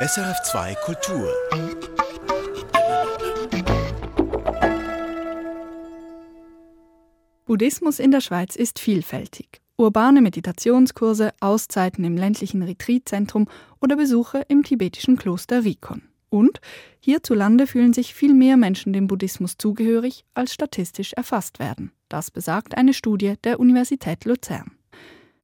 SRF2 Kultur. Buddhismus in der Schweiz ist vielfältig. Urbane Meditationskurse, Auszeiten im ländlichen Retreatzentrum oder Besuche im tibetischen Kloster Rikon. Und hierzulande fühlen sich viel mehr Menschen dem Buddhismus zugehörig, als statistisch erfasst werden. Das besagt eine Studie der Universität Luzern.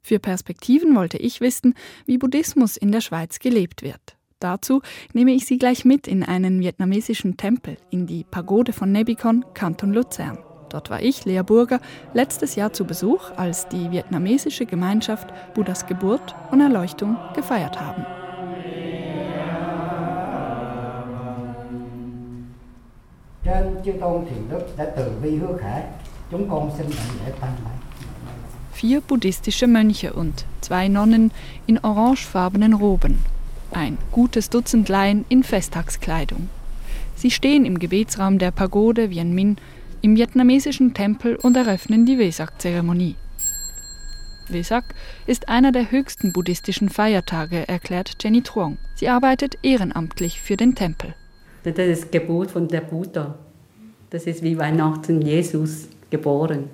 Für Perspektiven wollte ich wissen, wie Buddhismus in der Schweiz gelebt wird. Dazu nehme ich Sie gleich mit in einen vietnamesischen Tempel, in die Pagode von Nebikon, Kanton Luzern. Dort war ich, Lea Burger, letztes Jahr zu Besuch, als die vietnamesische Gemeinschaft Buddhas Geburt und Erleuchtung gefeiert haben. Vier buddhistische Mönche und zwei Nonnen in orangefarbenen Roben. Ein gutes Dutzend Laien in Festtagskleidung. Sie stehen im Gebetsraum der Pagode Vien Minh im vietnamesischen Tempel und eröffnen die Vesak-Zeremonie. Vesak ist einer der höchsten buddhistischen Feiertage, erklärt Jenny Truong. Sie arbeitet ehrenamtlich für den Tempel. Das ist Geburt von der Buddha. Das ist wie Weihnachten Jesus geboren.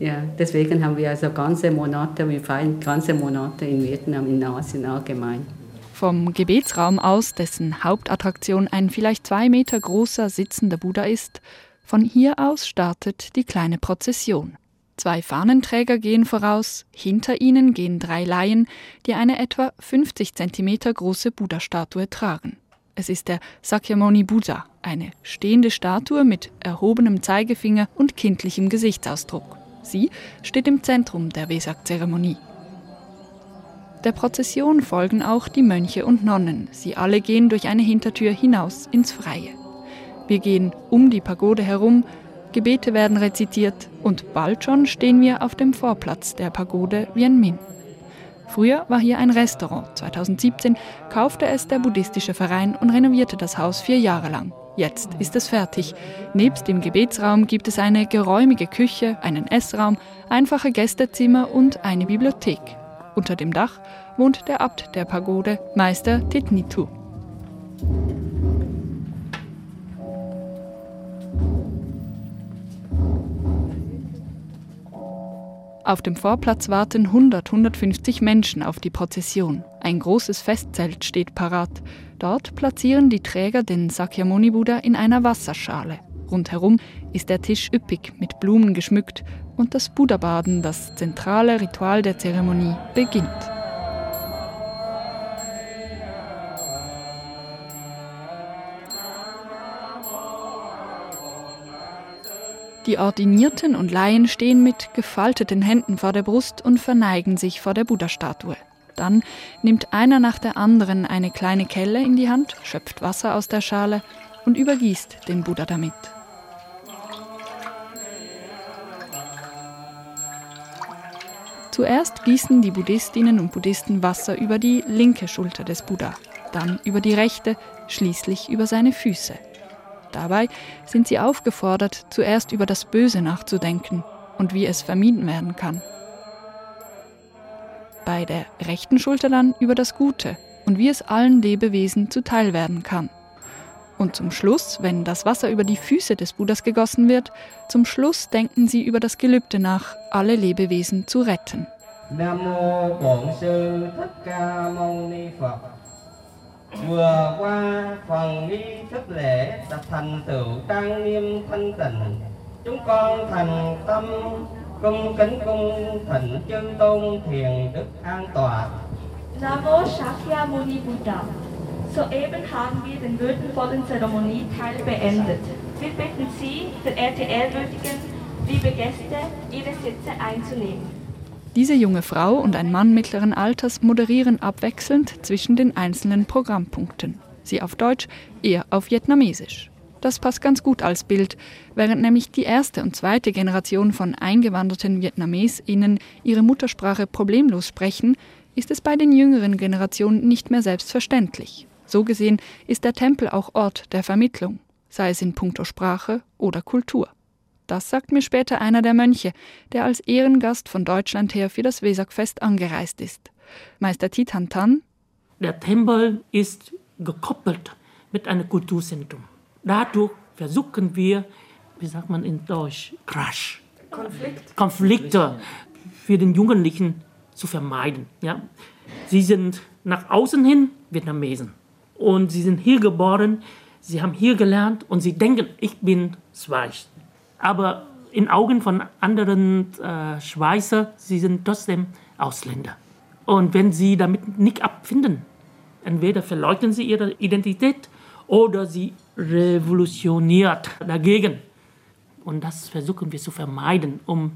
Ja, deswegen haben wir also ganze Monate, wir feiern ganze Monate in Vietnam, in Asien allgemein. Vom Gebetsraum aus, dessen Hauptattraktion ein vielleicht zwei Meter großer sitzender Buddha ist, von hier aus startet die kleine Prozession. Zwei Fahnenträger gehen voraus, hinter ihnen gehen drei Laien, die eine etwa 50 Zentimeter große Buddha-Statue tragen. Es ist der Sakyamuni Buddha, eine stehende Statue mit erhobenem Zeigefinger und kindlichem Gesichtsausdruck. Sie steht im Zentrum der Vesak-Zeremonie. Der Prozession folgen auch die Mönche und Nonnen. Sie alle gehen durch eine Hintertür hinaus ins Freie. Wir gehen um die Pagode herum, Gebete werden rezitiert und bald schon stehen wir auf dem Vorplatz der Pagode Vien Minh. Früher war hier ein Restaurant. 2017 kaufte es der buddhistische Verein und renovierte das Haus vier Jahre lang. Jetzt ist es fertig. Nebst dem Gebetsraum gibt es eine geräumige Küche, einen Essraum, einfache Gästezimmer und eine Bibliothek. Unter dem Dach wohnt der Abt der Pagode, Meister Titnitu. Auf dem Vorplatz warten 100, 150 Menschen auf die Prozession. Ein großes Festzelt steht parat. Dort platzieren die Träger den Sakyamuni Buddha in einer Wasserschale. Rundherum ist der Tisch üppig mit Blumen geschmückt und das Buddha-Baden, das zentrale Ritual der Zeremonie, beginnt. Die Ordinierten und Laien stehen mit gefalteten Händen vor der Brust und verneigen sich vor der Buddha-Statue. Dann nimmt einer nach der anderen eine kleine Kelle in die Hand, schöpft Wasser aus der Schale und übergießt den Buddha damit. Zuerst gießen die Buddhistinnen und Buddhisten Wasser über die linke Schulter des Buddha, dann über die rechte, schließlich über seine Füße. Dabei sind sie aufgefordert, zuerst über das Böse nachzudenken und wie es vermieden werden kann. Bei der rechten Schulter dann über das Gute und wie es allen Lebewesen zuteil werden kann. Und zum Schluss, wenn das Wasser über die Füße des Buddhas gegossen wird, zum Schluss denken sie über das Gelübde nach, alle Lebewesen zu retten. Namo Bổn Sư Thích Ca Mâu Ni Phật. Vừa qua phần nghi thức lễ đã thành tựu trang nghiêm thanh tịnh. Chúng con thành tâm cung kính cung thịnh chư tôn thiền đức an tọa Namo Shakyamuni Buddha Soeben haben wir den würdevollen Zeremonieteil beendet. Wir bitten Sie, verehrte Ehrwürdigen, liebe Gäste, Ihre Sitze einzunehmen. Diese junge Frau und ein Mann mittleren Alters moderieren abwechselnd zwischen den einzelnen Programmpunkten. Sie auf Deutsch, er auf Vietnamesisch. Das passt ganz gut als Bild, während nämlich die erste und zweite Generation von eingewanderten VietnamesInnen ihre Muttersprache problemlos sprechen, ist es bei den jüngeren Generationen nicht mehr selbstverständlich. So gesehen ist der Tempel auch Ort der Vermittlung, sei es in puncto Sprache oder Kultur. Das sagt mir später einer der Mönche, der als Ehrengast von Deutschland her für das Wesak-Fest angereist ist. Meister Titan Tan. Der Tempel ist gekoppelt mit einem Kulturzentrum. Dadurch versuchen wir, wie sagt man in Deutsch, Crash. Konflikt. Konflikte für den Jugendlichen zu vermeiden. Ja. Sie sind nach außen hin Vietnamesen und sie sind hier geboren, sie haben hier gelernt und sie denken, ich bin Schweiz. Aber in Augen von anderen äh, Schweizer, sie sind trotzdem Ausländer. Und wenn sie damit nicht abfinden, entweder verleugnen sie ihre Identität oder sie revolutioniert dagegen. Und das versuchen wir zu vermeiden, um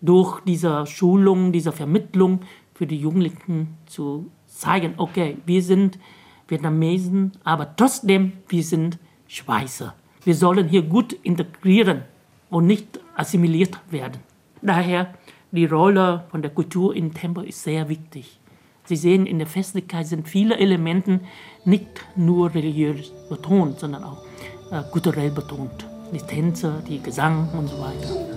durch diese Schulung, diese Vermittlung für die Jugendlichen zu zeigen, okay, wir sind Vietnamesen, aber trotzdem, wir sind Schweizer. Wir sollen hier gut integrieren und nicht assimiliert werden. Daher die Rolle von der Kultur im Tempel ist sehr wichtig. Sie sehen, in der Festlichkeit sind viele Elemente nicht nur religiös betont, sondern auch äh, kulturell betont. Die Tänze, die Gesang und so weiter.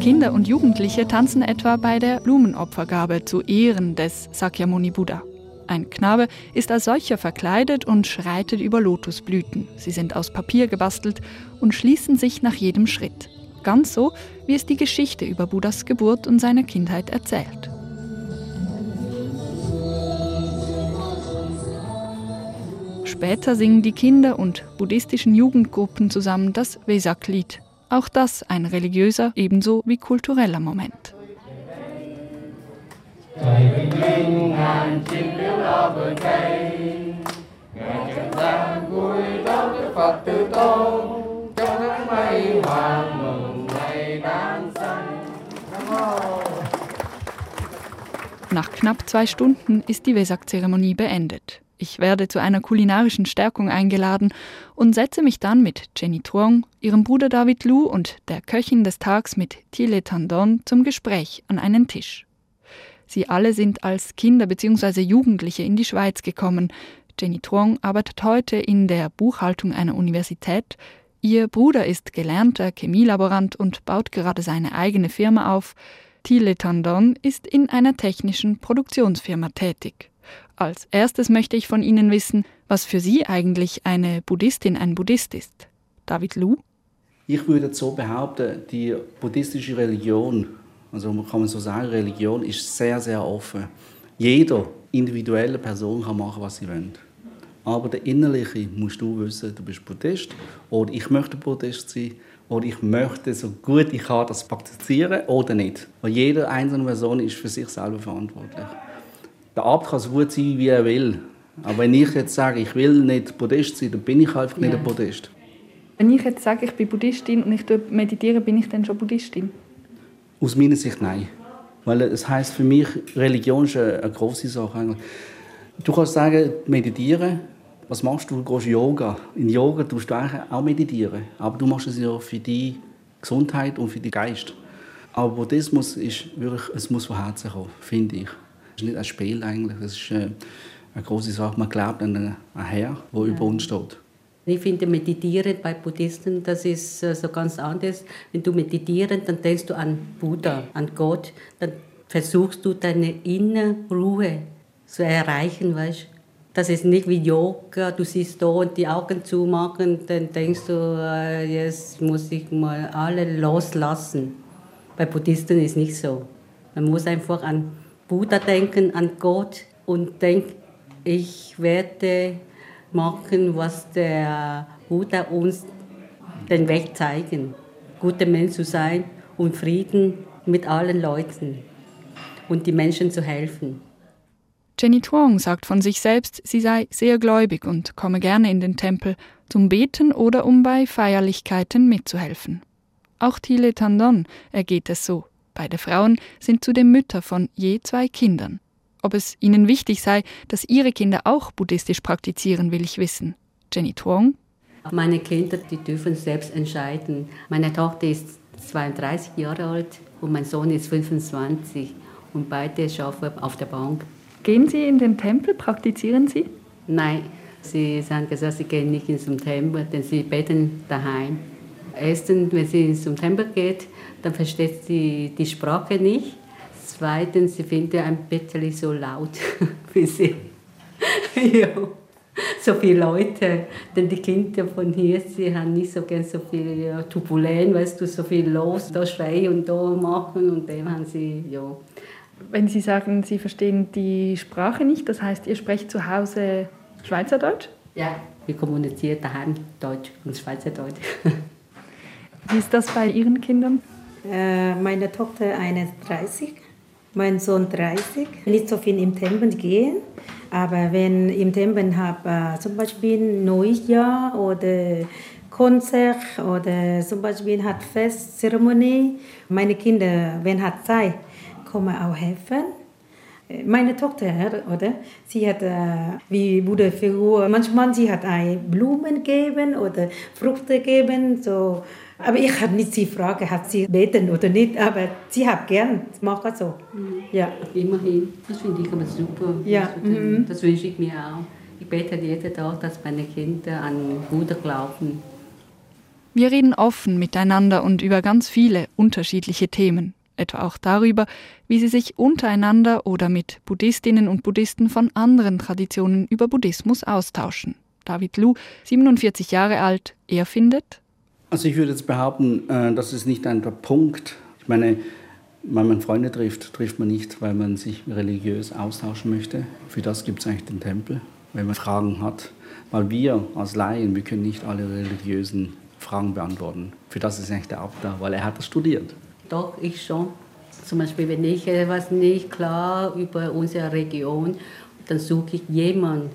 Kinder und Jugendliche tanzen etwa bei der Blumenopfergabe zu Ehren des Sakyamuni Buddha. Ein Knabe ist als solcher verkleidet und schreitet über Lotusblüten. Sie sind aus Papier gebastelt und schließen sich nach jedem Schritt. Ganz so, wie es die Geschichte über Buddhas Geburt und seine Kindheit erzählt. Später singen die Kinder und buddhistischen Jugendgruppen zusammen das Vesak-Lied. Auch das ein religiöser ebenso wie kultureller Moment. Nach knapp zwei Stunden ist die Vesak-Zeremonie beendet. Ich werde zu einer kulinarischen Stärkung eingeladen und setze mich dann mit Jenny Truong, ihrem Bruder David Lu und der Köchin des Tags mit Thiele Tandon zum Gespräch an einen Tisch. Sie alle sind als Kinder bzw. Jugendliche in die Schweiz gekommen. Jenny Truong arbeitet heute in der Buchhaltung einer Universität. Ihr Bruder ist gelernter Chemielaborant und baut gerade seine eigene Firma auf. Thiele Tandon ist in einer technischen Produktionsfirma tätig. Als erstes möchte ich von Ihnen wissen, was für Sie eigentlich eine Buddhistin, ein Buddhist ist. David Lu? Ich würde so behaupten, die buddhistische Religion, also man kann man so sagen, Religion ist sehr, sehr offen. Jeder individuelle Person kann machen, was sie will. Aber der Innerliche musst du wissen, du bist Buddhist oder ich möchte Buddhist sein oder ich möchte so gut ich kann das praktizieren oder nicht. Weil jede einzelne Person ist für sich selber verantwortlich. Der Abt kann so gut sein, wie er will. Aber wenn ich jetzt sage, ich will nicht Buddhist sein, dann bin ich einfach nicht ja. ein Buddhist. Wenn ich jetzt sage, ich bin Buddhistin und ich meditiere, bin ich dann schon Buddhistin? Aus meiner Sicht nein. Weil es heißt für mich, Religion ist eine, eine große Sache. Du kannst sagen, meditieren. Was machst du? Du gehst Yoga. In Yoga tust du eigentlich auch meditieren. Aber du machst es ja für die Gesundheit und für den Geist. Aber Buddhismus ist wirklich, es muss von Herzen kommen, finde ich. Es ist nicht ein Spiel eigentlich, es ist äh, eine große Sache. Man glaubt an einen Herr, der ja. über uns steht. Ich finde, meditieren bei Buddhisten, das ist äh, so ganz anders. Wenn du meditierst, dann denkst du an Buddha, an Gott. Dann versuchst du deine innere Ruhe zu erreichen, weißt Das ist nicht wie Yoga, du siehst da und die Augen zumachen, dann denkst du, äh, jetzt muss ich mal alle loslassen. Bei Buddhisten ist nicht so. Man muss einfach an Buddha denken, an Gott und denken, ich werde machen, was der Buddha uns den Weg zeigen. Guter Mensch zu sein und Frieden mit allen Leuten und die Menschen zu helfen. Jenny Tuong sagt von sich selbst, sie sei sehr gläubig und komme gerne in den Tempel zum Beten oder um bei Feierlichkeiten mitzuhelfen. Auch Thiele Tandon ergeht es so. Beide Frauen sind zudem Mütter von je zwei Kindern. Ob es ihnen wichtig sei, dass ihre Kinder auch buddhistisch praktizieren, will ich wissen. Jenny Tuong? Meine Kinder, die dürfen selbst entscheiden. Meine Tochter ist 32 Jahre alt und mein Sohn ist 25 und beide arbeiten auf der Bank. Gehen Sie in den Tempel? Praktizieren Sie? Nein, sie haben gesagt, sie gehen nicht in den Tempel, denn sie beten daheim. Erstens, wenn sie zum Tempel geht, dann versteht sie die Sprache nicht. Zweitens, sie findet ein bisschen so laut für sie. ja so viele Leute, denn die Kinder von hier, sie haben nicht so gern so viel ja, Turbulenz, weißt du, so viel los, da schreien und da machen und dem haben sie, ja. Wenn Sie sagen, Sie verstehen die Sprache nicht, das heißt, ihr sprecht zu Hause Schweizerdeutsch? Ja, wir kommunizieren daheim Deutsch und Schweizerdeutsch. Wie ist das bei Ihren Kindern? Äh, meine Tochter 31, mein Sohn 30. Nicht so viel im Tempel gehen, aber wenn im Tempel habe äh, zum Beispiel Neujahr oder Konzert oder zum Beispiel hat Festzeremonie, meine Kinder, wenn hat Zeit, kommen auch helfen. Meine Tochter, oder? Sie hat äh, wie Buddha-Figur. Manchmal sie hat ein Blumen geben oder Früchte geben, so. Aber ich habe nicht die Frage, hat sie beten oder nicht, aber sie hat gern, macht so. Mhm. Ja. Immerhin, das finde ich aber super. Ja. Das, mhm. das wünsche ich mir auch. Ich bete jeden Tag, dass meine Kinder an Buddha glauben. Wir reden offen miteinander und über ganz viele unterschiedliche Themen etwa auch darüber, wie sie sich untereinander oder mit Buddhistinnen und Buddhisten von anderen Traditionen über Buddhismus austauschen. David Lu, 47 Jahre alt, er findet. Also ich würde jetzt behaupten, äh, das ist nicht ein Punkt. Ich meine, wenn man Freunde trifft, trifft man nicht, weil man sich religiös austauschen möchte. Für das gibt es eigentlich den Tempel, wenn man Fragen hat. Weil wir als Laien, wir können nicht alle religiösen Fragen beantworten. Für das ist eigentlich der Abt da, weil er hat das studiert. Doch, ich schon. Zum Beispiel, wenn ich etwas nicht klar über unsere Region, dann suche ich jemanden,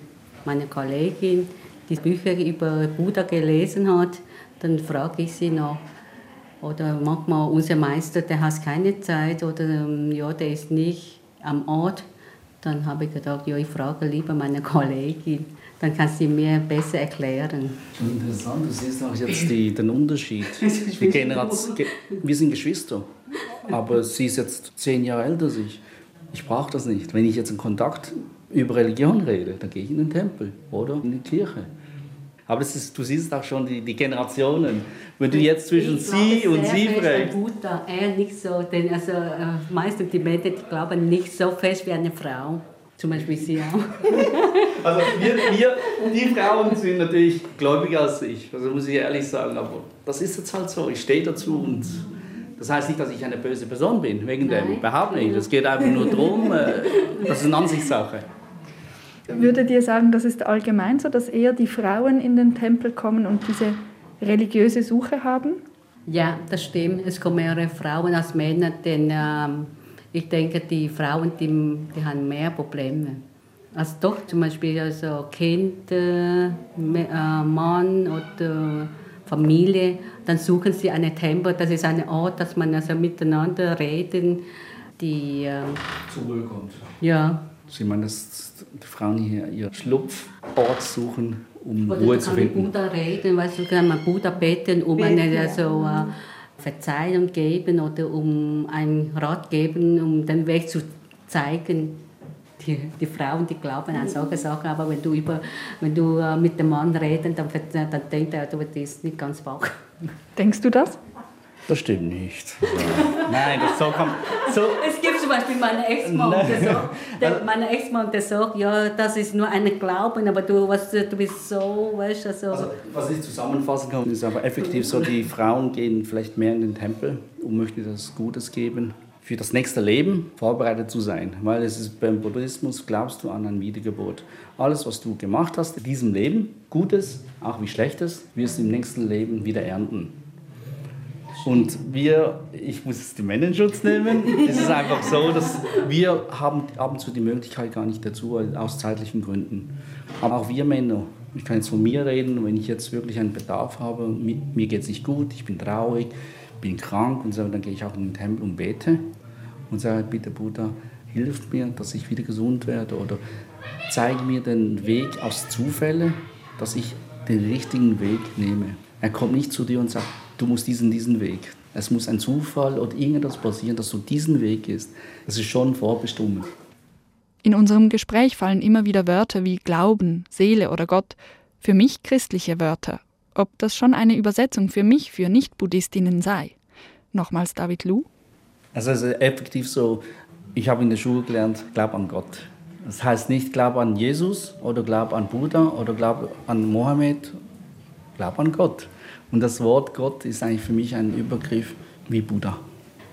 meine Kollegin, die Bücher über Buddha gelesen hat, dann frage ich sie noch. Oder manchmal unser Meister, der hat keine Zeit oder ähm, ja, der ist nicht am Ort. Dann habe ich gedacht, ja, ich frage lieber meine Kollegin dann kannst du mir besser erklären. Interessant, du siehst auch jetzt die, den Unterschied. Die Generation, wir sind Geschwister, aber sie ist jetzt zehn Jahre älter als ich. Ich brauche das nicht. Wenn ich jetzt in Kontakt über Religion rede, dann gehe ich in den Tempel oder in die Kirche. Aber das ist, du siehst auch schon die, die Generationen. Wenn du jetzt zwischen ich sie und sie fragst. Er nicht so, denn also äh, meistens die Männer glauben nicht so fest wie eine Frau. Zum Beispiel Sie auch. also wir, wir, die Frauen sind natürlich gläubiger als ich, also muss ich ehrlich sagen, aber das ist jetzt halt so, ich stehe dazu und das heißt nicht, dass ich eine böse Person bin, wegen Nein. dem, überhaupt nicht. Es geht einfach nur darum, äh, das ist eine Ansichtssache. Würdet ihr sagen, das ist allgemein so, dass eher die Frauen in den Tempel kommen und diese religiöse Suche haben? Ja, das stimmt. Es kommen mehrere Frauen als Männer, denn ähm, ich denke, die Frauen, die, die haben mehr Probleme. Als doch zum Beispiel also Kind, äh, Mann oder Familie, dann suchen sie einen Tempel. Das ist ein Ort, dass man also miteinander reden. Die, äh, Zur Ruhe kommt. Ja. Sie meinen, dass die Frauen hier ihren Schlupfort suchen, um Oder Ruhe zu finden? Buddha reden, weißt du, kann man Buddha beten, um eine, also, äh, Verzeihung geben oder um einen Rat geben, um den Weg zu zeigen. Die, die Frauen, die glauben an solche Sachen, aber wenn du, über, wenn du äh, mit dem Mann redest, dann, dann denkt er, du bist nicht ganz wach. Denkst du das? Das stimmt nicht. Nein, das so kann so Es gibt zum Beispiel meinen Ex-Mann, der sagt, der, meine Ex-Mann, der sagt, ja, das ist nur ein Glauben, aber du, was, du bist so, weißt du, also, also, Was ich zusammenfassen kann, ist aber effektiv so, die Frauen gehen vielleicht mehr in den Tempel und möchten das Gutes geben, für das nächste Leben vorbereitet zu sein. Weil es ist beim Buddhismus, glaubst du an ein Wiedergeburt. Alles, was du gemacht hast in diesem Leben, Gutes, auch wie Schlechtes, wirst du im nächsten Leben wieder ernten. Und wir, ich muss jetzt den Männerschutz nehmen, es ist einfach so, dass wir haben ab und zu die Möglichkeit gar nicht dazu, aus zeitlichen Gründen. Aber auch wir Männer, ich kann jetzt von mir reden, wenn ich jetzt wirklich einen Bedarf habe, mir geht es nicht gut, ich bin traurig, bin krank und so, dann gehe ich auch in den Tempel und bete und sage, bitte Buddha, hilf mir, dass ich wieder gesund werde oder zeige mir den Weg aus Zufällen, dass ich den richtigen Weg nehme. Er kommt nicht zu dir und sagt, du musst diesen, diesen Weg. Es muss ein Zufall oder irgendetwas passieren, dass du diesen Weg gehst. Das ist schon vorbestimmt. In unserem Gespräch fallen immer wieder Wörter wie Glauben, Seele oder Gott, für mich christliche Wörter. Ob das schon eine Übersetzung für mich, für Nicht-Buddhistinnen sei. Nochmals David Lu. Also es ist effektiv so, ich habe in der Schule gelernt, glaub an Gott. Das heißt nicht, glaub an Jesus oder glaub an Buddha oder glaub an Mohammed, glaub an Gott. Und das Wort Gott ist eigentlich für mich ein Übergriff wie Buddha.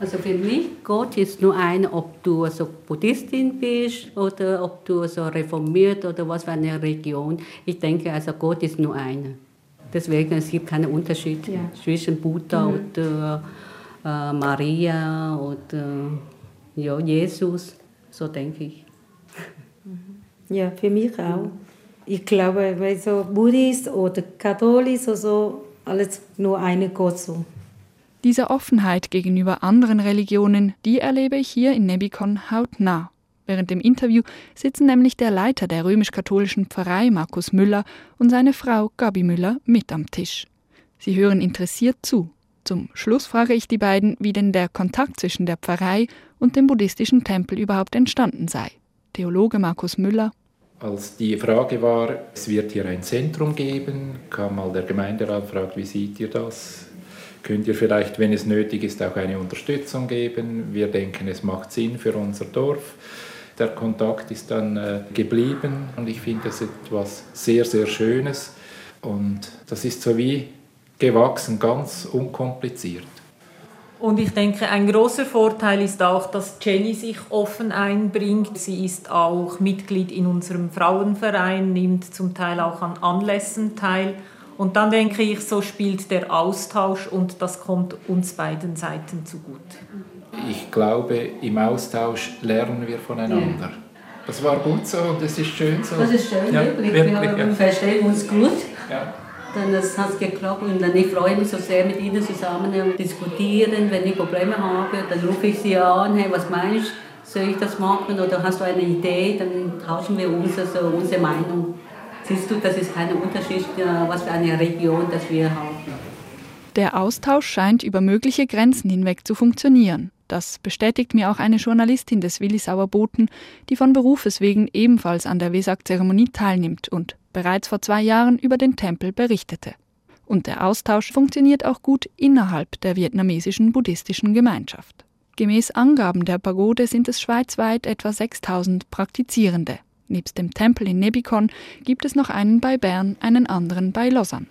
Also für mich, Gott ist nur einer, ob du so Buddhistin bist oder ob du so reformiert oder was für eine Religion. Ich denke, also Gott ist nur einer. Deswegen es gibt keinen Unterschied ja. zwischen Buddha mhm. oder äh, Maria oder ja, Jesus. So denke ich. Ja, für mich auch. Ich glaube, weil so Buddhist oder Katholisch oder so, alles nur eine Gott so. Diese Offenheit gegenüber anderen Religionen, die erlebe ich hier in Nebikon hautnah. Während dem Interview sitzen nämlich der Leiter der römisch-katholischen Pfarrei Markus Müller und seine Frau Gabi Müller mit am Tisch. Sie hören interessiert zu. Zum Schluss frage ich die beiden, wie denn der Kontakt zwischen der Pfarrei und dem buddhistischen Tempel überhaupt entstanden sei. Theologe Markus Müller. Als die Frage war, es wird hier ein Zentrum geben, kam mal der Gemeinderat und fragt, wie seht ihr das? Könnt ihr vielleicht, wenn es nötig ist, auch eine Unterstützung geben? Wir denken, es macht Sinn für unser Dorf. Der Kontakt ist dann äh, geblieben und ich finde das etwas sehr, sehr Schönes. Und das ist so wie gewachsen, ganz unkompliziert. Und ich denke, ein großer Vorteil ist auch, dass Jenny sich offen einbringt. Sie ist auch Mitglied in unserem Frauenverein, nimmt zum Teil auch an Anlässen teil und dann denke ich, so spielt der Austausch und das kommt uns beiden Seiten zugute. Ich glaube, im Austausch lernen wir voneinander. Ja. Das war gut so und es ist schön so. Das ist schön, ja, wirklich. wirklich wir ja. verstehen uns gut. Ja. Dann das hat geklappt und dann ich freue mich so sehr mit Ihnen zusammen diskutieren. Wenn ich Probleme habe, dann rufe ich Sie an, hey, was meinst du? Soll ich das machen oder hast du eine Idee? Dann tauschen wir uns also unsere Meinung siehst du, das ist kein Unterschied, was für eine Region das wir haben. Der Austausch scheint über mögliche Grenzen hinweg zu funktionieren. Das bestätigt mir auch eine Journalistin des Willisauer Boten, die von Berufes wegen ebenfalls an der Wesak-Zeremonie teilnimmt und bereits vor zwei Jahren über den Tempel berichtete. Und der Austausch funktioniert auch gut innerhalb der vietnamesischen buddhistischen Gemeinschaft. Gemäß Angaben der Pagode sind es schweizweit etwa 6000 Praktizierende. Nebst dem Tempel in Nebikon gibt es noch einen bei Bern, einen anderen bei Lausanne.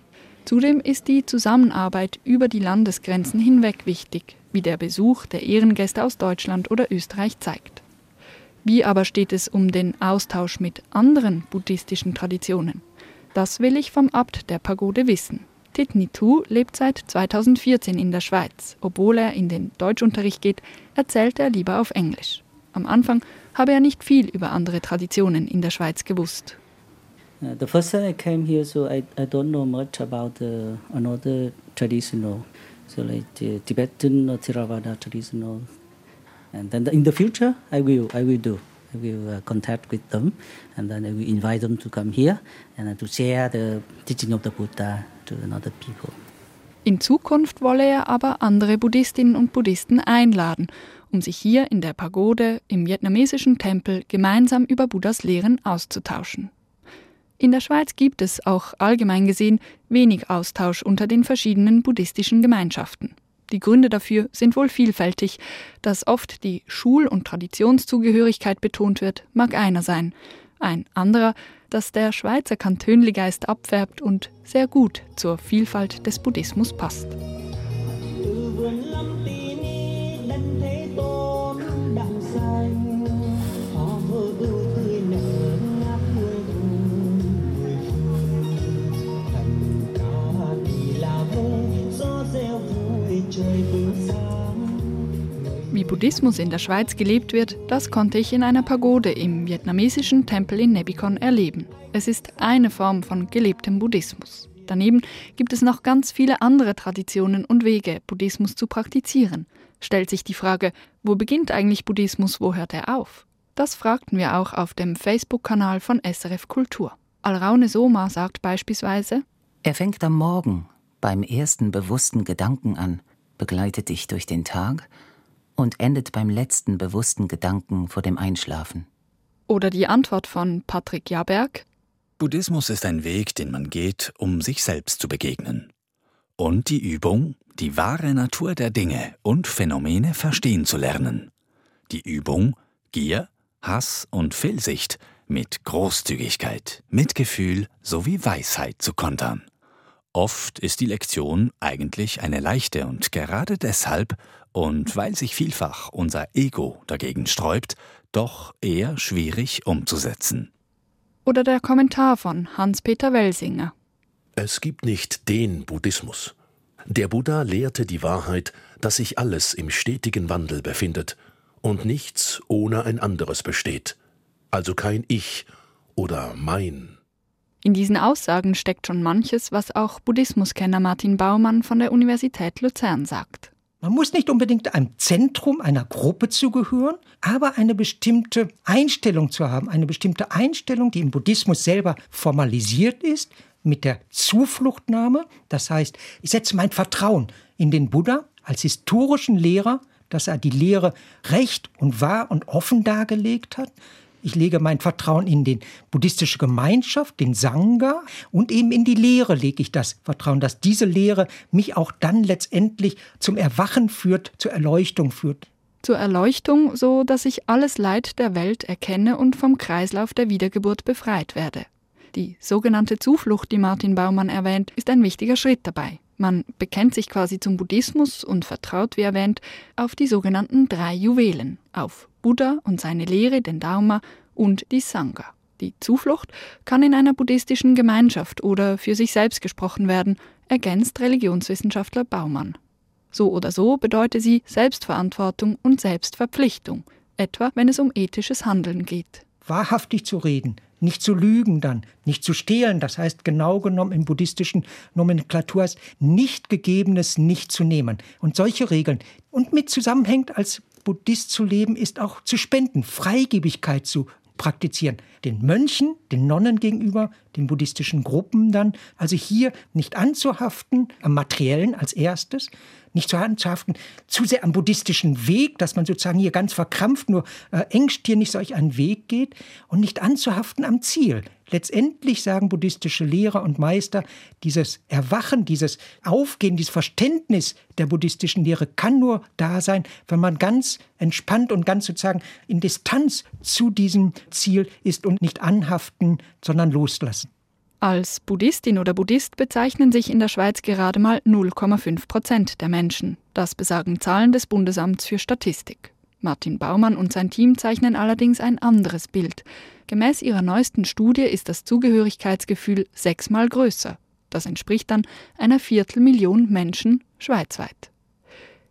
Zudem ist die Zusammenarbeit über die Landesgrenzen hinweg wichtig, wie der Besuch der Ehrengäste aus Deutschland oder Österreich zeigt. Wie aber steht es um den Austausch mit anderen buddhistischen Traditionen? Das will ich vom Abt der Pagode wissen. Tit Nitu lebt seit 2014 in der Schweiz. Obwohl er in den Deutschunterricht geht, erzählt er lieber auf Englisch. Am Anfang habe er nicht viel über andere Traditionen in der Schweiz gewusst. Uh, the first time I came here, so I, I don't know much about the, another traditional, so like the Tibetan or Theravada traditional. And then in the future, I will, I will do. I will uh, contact with them, and then I will invite them to come here and uh, to share the teaching of the Buddha to another people. In Zukunft wolle er aber andere Buddhistinnen und Buddhisten einladen um sich hier in der Pagode im vietnamesischen Tempel gemeinsam über Buddhas Lehren auszutauschen. In der Schweiz gibt es auch allgemein gesehen wenig Austausch unter den verschiedenen buddhistischen Gemeinschaften. Die Gründe dafür sind wohl vielfältig. Dass oft die Schul- und Traditionszugehörigkeit betont wird, mag einer sein. Ein anderer, dass der Schweizer Kantönligeist abfärbt und sehr gut zur Vielfalt des Buddhismus passt. Wie Buddhismus in der Schweiz gelebt wird, das konnte ich in einer Pagode im vietnamesischen Tempel in Nebikon erleben. Es ist eine Form von gelebtem Buddhismus. Daneben gibt es noch ganz viele andere Traditionen und Wege, Buddhismus zu praktizieren. Stellt sich die Frage, wo beginnt eigentlich Buddhismus, wo hört er auf? Das fragten wir auch auf dem Facebook-Kanal von SRF Kultur. Alraune Soma sagt beispielsweise: Er fängt am Morgen beim ersten bewussten Gedanken an, begleitet dich durch den Tag und endet beim letzten bewussten Gedanken vor dem Einschlafen. Oder die Antwort von Patrick Jaberg. Buddhismus ist ein Weg, den man geht, um sich selbst zu begegnen. Und die Übung, die wahre Natur der Dinge und Phänomene verstehen zu lernen. Die Übung, Gier, Hass und Fehlsicht mit Großzügigkeit, Mitgefühl sowie Weisheit zu kontern. Oft ist die Lektion eigentlich eine leichte und gerade deshalb, und weil sich vielfach unser Ego dagegen sträubt, doch eher schwierig umzusetzen. Oder der Kommentar von Hans-Peter Welsinger. Es gibt nicht den Buddhismus. Der Buddha lehrte die Wahrheit, dass sich alles im stetigen Wandel befindet und nichts ohne ein anderes besteht, also kein Ich oder mein. In diesen Aussagen steckt schon manches, was auch Buddhismuskenner Martin Baumann von der Universität Luzern sagt. Man muss nicht unbedingt einem Zentrum, einer Gruppe zugehören, aber eine bestimmte Einstellung zu haben, eine bestimmte Einstellung, die im Buddhismus selber formalisiert ist, mit der Zufluchtnahme. Das heißt, ich setze mein Vertrauen in den Buddha als historischen Lehrer, dass er die Lehre recht und wahr und offen dargelegt hat. Ich lege mein Vertrauen in die buddhistische Gemeinschaft, den Sangha und eben in die Lehre lege ich das Vertrauen, dass diese Lehre mich auch dann letztendlich zum Erwachen führt, zur Erleuchtung führt. Zur Erleuchtung, so dass ich alles Leid der Welt erkenne und vom Kreislauf der Wiedergeburt befreit werde. Die sogenannte Zuflucht, die Martin Baumann erwähnt, ist ein wichtiger Schritt dabei. Man bekennt sich quasi zum Buddhismus und vertraut, wie erwähnt, auf die sogenannten drei Juwelen, auf Buddha und seine Lehre, den Dharma und die Sangha. Die Zuflucht kann in einer buddhistischen Gemeinschaft oder für sich selbst gesprochen werden, ergänzt Religionswissenschaftler Baumann. So oder so bedeutet sie Selbstverantwortung und Selbstverpflichtung, etwa wenn es um ethisches Handeln geht. Wahrhaftig zu reden, nicht zu lügen dann, nicht zu stehlen, das heißt genau genommen in buddhistischen Nomenklatur heißt, nicht Gegebenes nicht zu nehmen. Und solche Regeln. Und mit zusammenhängt, als Buddhist zu leben, ist auch zu spenden, Freigebigkeit zu praktizieren. Den Mönchen, den Nonnen gegenüber, den buddhistischen Gruppen dann. Also hier nicht anzuhaften, am Materiellen als erstes, nicht zu anzuhaften, zu sehr am buddhistischen Weg, dass man sozusagen hier ganz verkrampft, nur äh, engstirnig solch einen Weg geht und nicht anzuhaften am Ziel. Letztendlich sagen buddhistische Lehrer und Meister, dieses Erwachen, dieses Aufgehen, dieses Verständnis der buddhistischen Lehre kann nur da sein, wenn man ganz entspannt und ganz sozusagen in Distanz zu diesem Ziel ist und nicht anhaften, sondern loslassen. Als Buddhistin oder Buddhist bezeichnen sich in der Schweiz gerade mal 0,5 Prozent der Menschen. Das besagen Zahlen des Bundesamts für Statistik. Martin Baumann und sein Team zeichnen allerdings ein anderes Bild. Gemäß ihrer neuesten Studie ist das Zugehörigkeitsgefühl sechsmal größer. Das entspricht dann einer Viertelmillion Menschen schweizweit.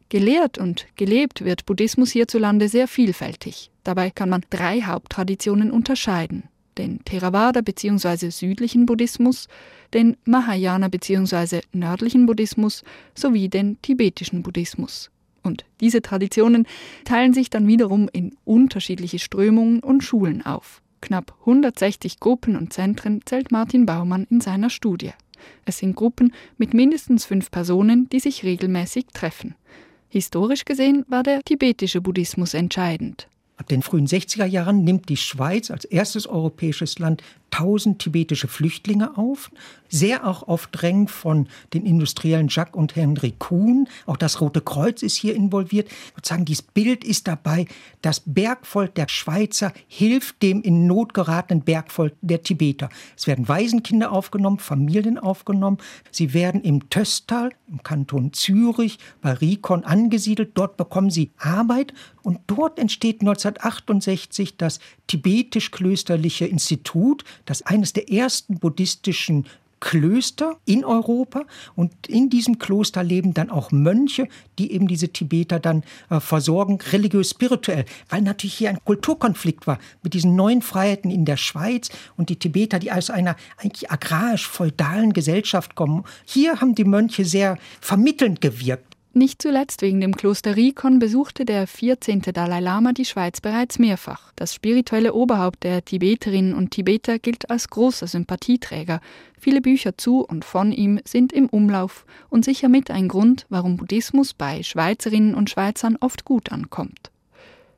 Gelehrt und gelebt wird Buddhismus hierzulande sehr vielfältig. Dabei kann man drei Haupttraditionen unterscheiden den Theravada bzw. südlichen Buddhismus, den Mahayana bzw. nördlichen Buddhismus sowie den tibetischen Buddhismus. Und diese Traditionen teilen sich dann wiederum in unterschiedliche Strömungen und Schulen auf. Knapp 160 Gruppen und Zentren zählt Martin Baumann in seiner Studie. Es sind Gruppen mit mindestens fünf Personen, die sich regelmäßig treffen. Historisch gesehen war der tibetische Buddhismus entscheidend. Ab den frühen 60er Jahren nimmt die Schweiz als erstes europäisches Land 1000 tibetische Flüchtlinge auf, sehr auch auf Drängen von den Industriellen Jacques und Henry Kuhn. Auch das Rote Kreuz ist hier involviert. Sozusagen dieses Bild ist dabei, das Bergvolk der Schweizer hilft dem in Not geratenen Bergvolk der Tibeter. Es werden Waisenkinder aufgenommen, Familien aufgenommen. Sie werden im Töstal, im Kanton Zürich, bei Rikon angesiedelt. Dort bekommen sie Arbeit und dort entsteht 1968 das tibetisch-klösterliche Institut, das eines der ersten buddhistischen Klöster in Europa und in diesem Kloster leben dann auch Mönche, die eben diese Tibeter dann äh, versorgen, religiös spirituell, weil natürlich hier ein Kulturkonflikt war mit diesen neuen Freiheiten in der Schweiz und die Tibeter, die aus einer eigentlich agrarisch-feudalen Gesellschaft kommen. Hier haben die Mönche sehr vermittelnd gewirkt. Nicht zuletzt wegen dem Kloster Rikon besuchte der 14. Dalai Lama die Schweiz bereits mehrfach. Das spirituelle Oberhaupt der Tibeterinnen und Tibeter gilt als großer Sympathieträger. Viele Bücher zu und von ihm sind im Umlauf und sicher mit ein Grund, warum Buddhismus bei Schweizerinnen und Schweizern oft gut ankommt.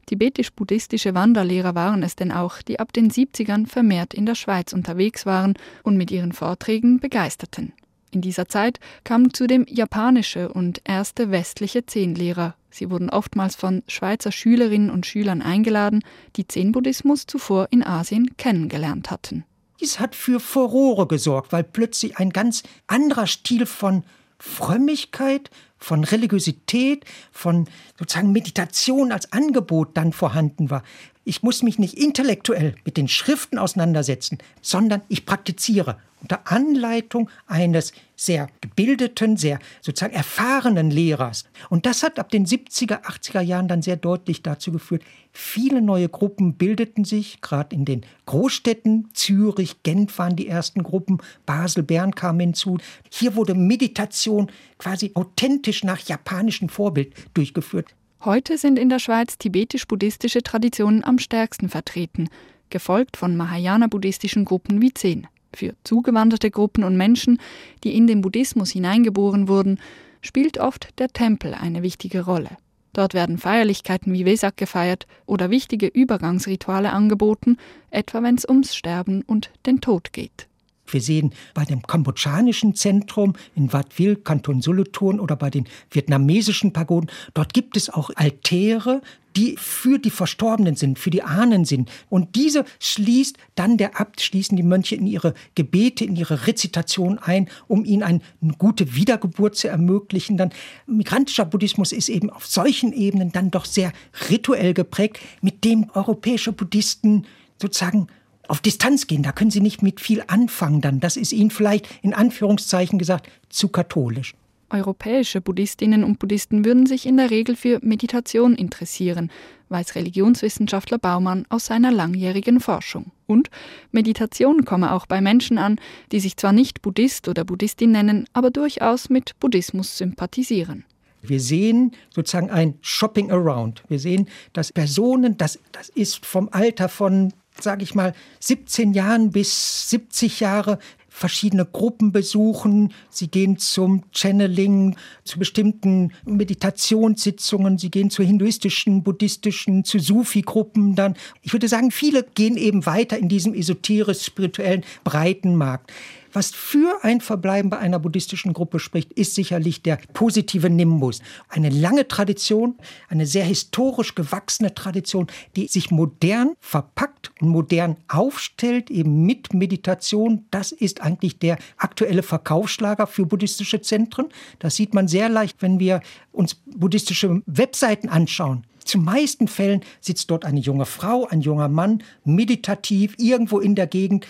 Tibetisch-buddhistische Wanderlehrer waren es denn auch, die ab den 70ern vermehrt in der Schweiz unterwegs waren und mit ihren Vorträgen begeisterten. In dieser Zeit kamen zudem japanische und erste westliche Zen-Lehrer. Sie wurden oftmals von Schweizer Schülerinnen und Schülern eingeladen, die Zen-Buddhismus zuvor in Asien kennengelernt hatten. Dies hat für Furore gesorgt, weil plötzlich ein ganz anderer Stil von Frömmigkeit, von Religiosität, von sozusagen Meditation als Angebot dann vorhanden war. Ich muss mich nicht intellektuell mit den Schriften auseinandersetzen, sondern ich praktiziere unter Anleitung eines sehr gebildeten, sehr sozusagen erfahrenen Lehrers. Und das hat ab den 70er, 80er Jahren dann sehr deutlich dazu geführt, viele neue Gruppen bildeten sich, gerade in den Großstädten, Zürich, Genf waren die ersten Gruppen, Basel, Bern kamen hinzu. Hier wurde Meditation quasi authentisch nach japanischem Vorbild durchgeführt. Heute sind in der Schweiz tibetisch-buddhistische Traditionen am stärksten vertreten, gefolgt von Mahayana-buddhistischen Gruppen wie Zen. Für zugewanderte Gruppen und Menschen, die in den Buddhismus hineingeboren wurden, spielt oft der Tempel eine wichtige Rolle. Dort werden Feierlichkeiten wie Wesak gefeiert oder wichtige Übergangsrituale angeboten, etwa wenn es ums Sterben und den Tod geht. Wir sehen bei dem kambodschanischen Zentrum in Wat Wil, Kanton Solothurn oder bei den vietnamesischen Pagoden, dort gibt es auch Altäre, die für die Verstorbenen sind, für die Ahnen sind. Und diese schließt dann der Abt, schließen die Mönche in ihre Gebete, in ihre Rezitation ein, um ihnen eine gute Wiedergeburt zu ermöglichen. Dann migrantischer Buddhismus ist eben auf solchen Ebenen dann doch sehr rituell geprägt, mit dem europäische Buddhisten sozusagen auf Distanz gehen. Da können sie nicht mit viel anfangen dann. Das ist ihnen vielleicht in Anführungszeichen gesagt zu katholisch. Europäische Buddhistinnen und Buddhisten würden sich in der Regel für Meditation interessieren, weiß Religionswissenschaftler Baumann aus seiner langjährigen Forschung. Und Meditation komme auch bei Menschen an, die sich zwar nicht Buddhist oder Buddhistin nennen, aber durchaus mit Buddhismus sympathisieren. Wir sehen sozusagen ein Shopping Around. Wir sehen, dass Personen, das, das ist vom Alter von sage ich mal, 17 Jahren bis 70 Jahre verschiedene Gruppen besuchen. Sie gehen zum Channeling, zu bestimmten Meditationssitzungen. Sie gehen zu hinduistischen, buddhistischen, zu Sufi-Gruppen dann. Ich würde sagen, viele gehen eben weiter in diesem esoterisch-spirituellen Breitenmarkt. Was für ein Verbleiben bei einer buddhistischen Gruppe spricht, ist sicherlich der positive Nimbus. Eine lange Tradition, eine sehr historisch gewachsene Tradition, die sich modern verpackt und modern aufstellt, eben mit Meditation. Das ist eigentlich der aktuelle Verkaufsschlager für buddhistische Zentren. Das sieht man sehr leicht, wenn wir uns buddhistische Webseiten anschauen. Zu meisten Fällen sitzt dort eine junge Frau, ein junger Mann, meditativ irgendwo in der Gegend,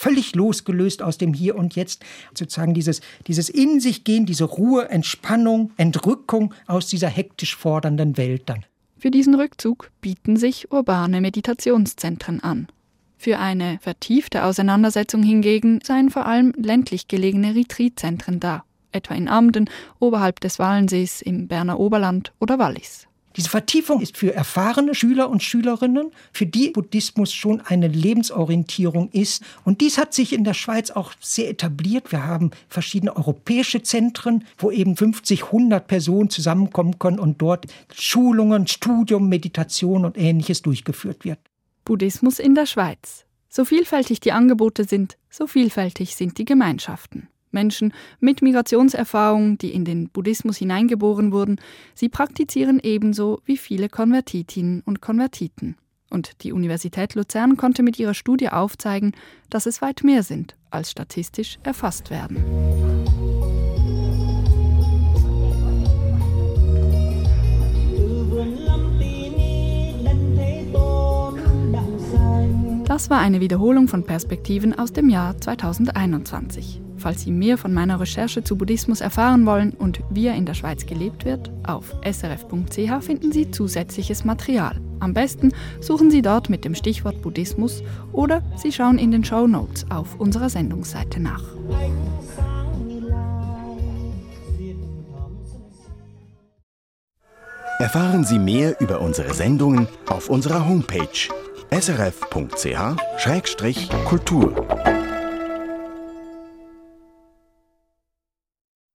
völlig losgelöst aus dem Hier und Jetzt, sozusagen dieses, dieses In sich gehen, diese Ruhe, Entspannung, Entrückung aus dieser hektisch fordernden Welt dann. Für diesen Rückzug bieten sich urbane Meditationszentren an. Für eine vertiefte Auseinandersetzung hingegen seien vor allem ländlich gelegene Retreatzentren da, etwa in Amden, oberhalb des Wallensees im Berner Oberland oder Wallis. Diese Vertiefung ist für erfahrene Schüler und Schülerinnen, für die Buddhismus schon eine Lebensorientierung ist. Und dies hat sich in der Schweiz auch sehr etabliert. Wir haben verschiedene europäische Zentren, wo eben 50, 100 Personen zusammenkommen können und dort Schulungen, Studium, Meditation und ähnliches durchgeführt wird. Buddhismus in der Schweiz. So vielfältig die Angebote sind, so vielfältig sind die Gemeinschaften. Menschen mit Migrationserfahrung, die in den Buddhismus hineingeboren wurden, sie praktizieren ebenso wie viele Konvertitinnen und Konvertiten. Und die Universität Luzern konnte mit ihrer Studie aufzeigen, dass es weit mehr sind, als statistisch erfasst werden. Das war eine Wiederholung von Perspektiven aus dem Jahr 2021. Falls Sie mehr von meiner Recherche zu Buddhismus erfahren wollen und wie er in der Schweiz gelebt wird, auf srf.ch finden Sie zusätzliches Material. Am besten suchen Sie dort mit dem Stichwort Buddhismus oder Sie schauen in den Show Notes auf unserer Sendungsseite nach. Erfahren Sie mehr über unsere Sendungen auf unserer Homepage srf.ch-kultur.